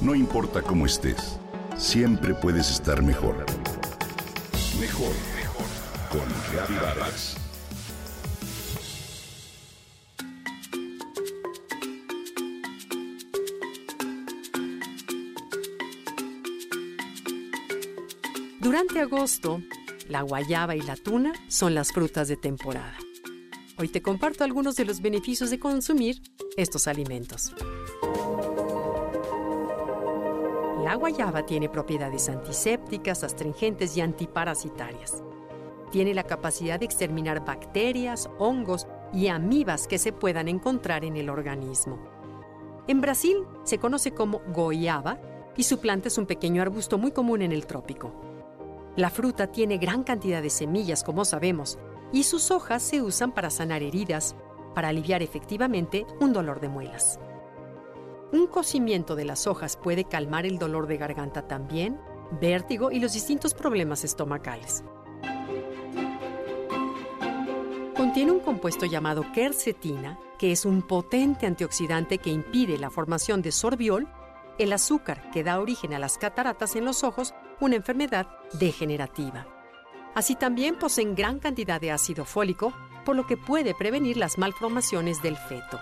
No importa cómo estés, siempre puedes estar mejor. Mejor, mejor. Con Vargas. Durante agosto, la guayaba y la tuna son las frutas de temporada. Hoy te comparto algunos de los beneficios de consumir estos alimentos. La guayaba tiene propiedades antisépticas, astringentes y antiparasitarias. Tiene la capacidad de exterminar bacterias, hongos y amibas que se puedan encontrar en el organismo. En Brasil se conoce como goiaba y su planta es un pequeño arbusto muy común en el trópico. La fruta tiene gran cantidad de semillas, como sabemos, y sus hojas se usan para sanar heridas, para aliviar efectivamente un dolor de muelas. Un cocimiento de las hojas puede calmar el dolor de garganta también, vértigo y los distintos problemas estomacales. Contiene un compuesto llamado quercetina, que es un potente antioxidante que impide la formación de sorbiol, el azúcar que da origen a las cataratas en los ojos, una enfermedad degenerativa. Así también poseen gran cantidad de ácido fólico, por lo que puede prevenir las malformaciones del feto.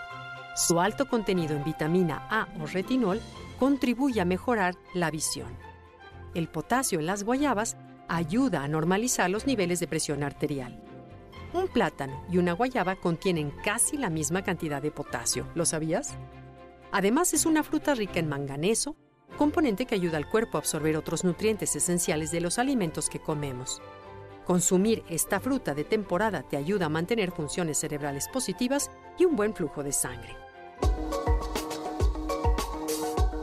Su alto contenido en vitamina A o retinol contribuye a mejorar la visión. El potasio en las guayabas ayuda a normalizar los niveles de presión arterial. Un plátano y una guayaba contienen casi la misma cantidad de potasio, ¿lo sabías? Además es una fruta rica en manganeso, componente que ayuda al cuerpo a absorber otros nutrientes esenciales de los alimentos que comemos. Consumir esta fruta de temporada te ayuda a mantener funciones cerebrales positivas y un buen flujo de sangre.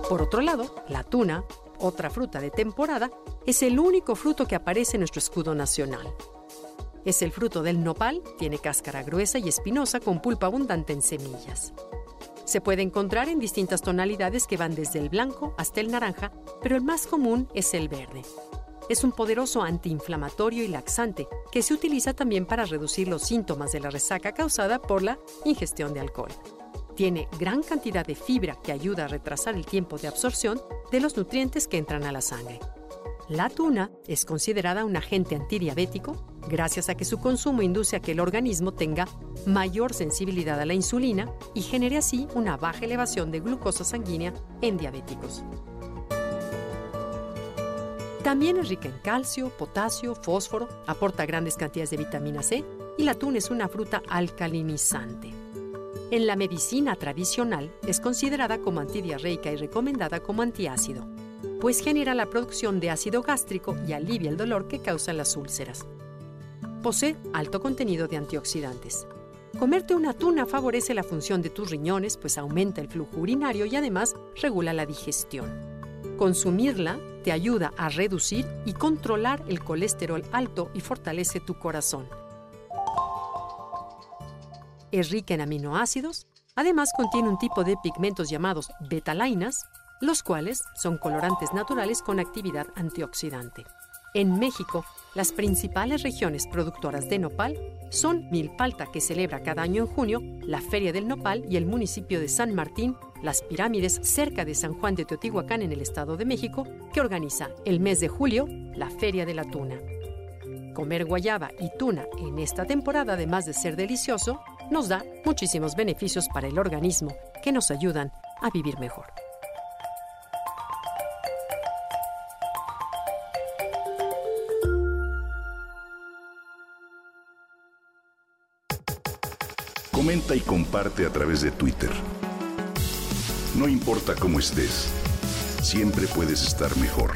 Por otro lado, la tuna, otra fruta de temporada, es el único fruto que aparece en nuestro escudo nacional. Es el fruto del nopal, tiene cáscara gruesa y espinosa con pulpa abundante en semillas. Se puede encontrar en distintas tonalidades que van desde el blanco hasta el naranja, pero el más común es el verde. Es un poderoso antiinflamatorio y laxante que se utiliza también para reducir los síntomas de la resaca causada por la ingestión de alcohol. Tiene gran cantidad de fibra que ayuda a retrasar el tiempo de absorción de los nutrientes que entran a la sangre. La tuna es considerada un agente antidiabético gracias a que su consumo induce a que el organismo tenga mayor sensibilidad a la insulina y genere así una baja elevación de glucosa sanguínea en diabéticos. También es rica en calcio, potasio, fósforo, aporta grandes cantidades de vitamina C y la tuna es una fruta alcalinizante. En la medicina tradicional es considerada como antidiarreica y recomendada como antiácido, pues genera la producción de ácido gástrico y alivia el dolor que causan las úlceras. Posee alto contenido de antioxidantes. Comerte una tuna favorece la función de tus riñones, pues aumenta el flujo urinario y además regula la digestión. Consumirla te ayuda a reducir y controlar el colesterol alto y fortalece tu corazón es rica en aminoácidos, además contiene un tipo de pigmentos llamados betalainas, los cuales son colorantes naturales con actividad antioxidante. En México, las principales regiones productoras de nopal son Milpalta, que celebra cada año en junio la Feria del Nopal, y el municipio de San Martín, las pirámides cerca de San Juan de Teotihuacán en el Estado de México, que organiza el mes de julio la Feria de la Tuna. Comer guayaba y tuna en esta temporada, además de ser delicioso, nos da muchísimos beneficios para el organismo que nos ayudan a vivir mejor. Comenta y comparte a través de Twitter. No importa cómo estés, siempre puedes estar mejor.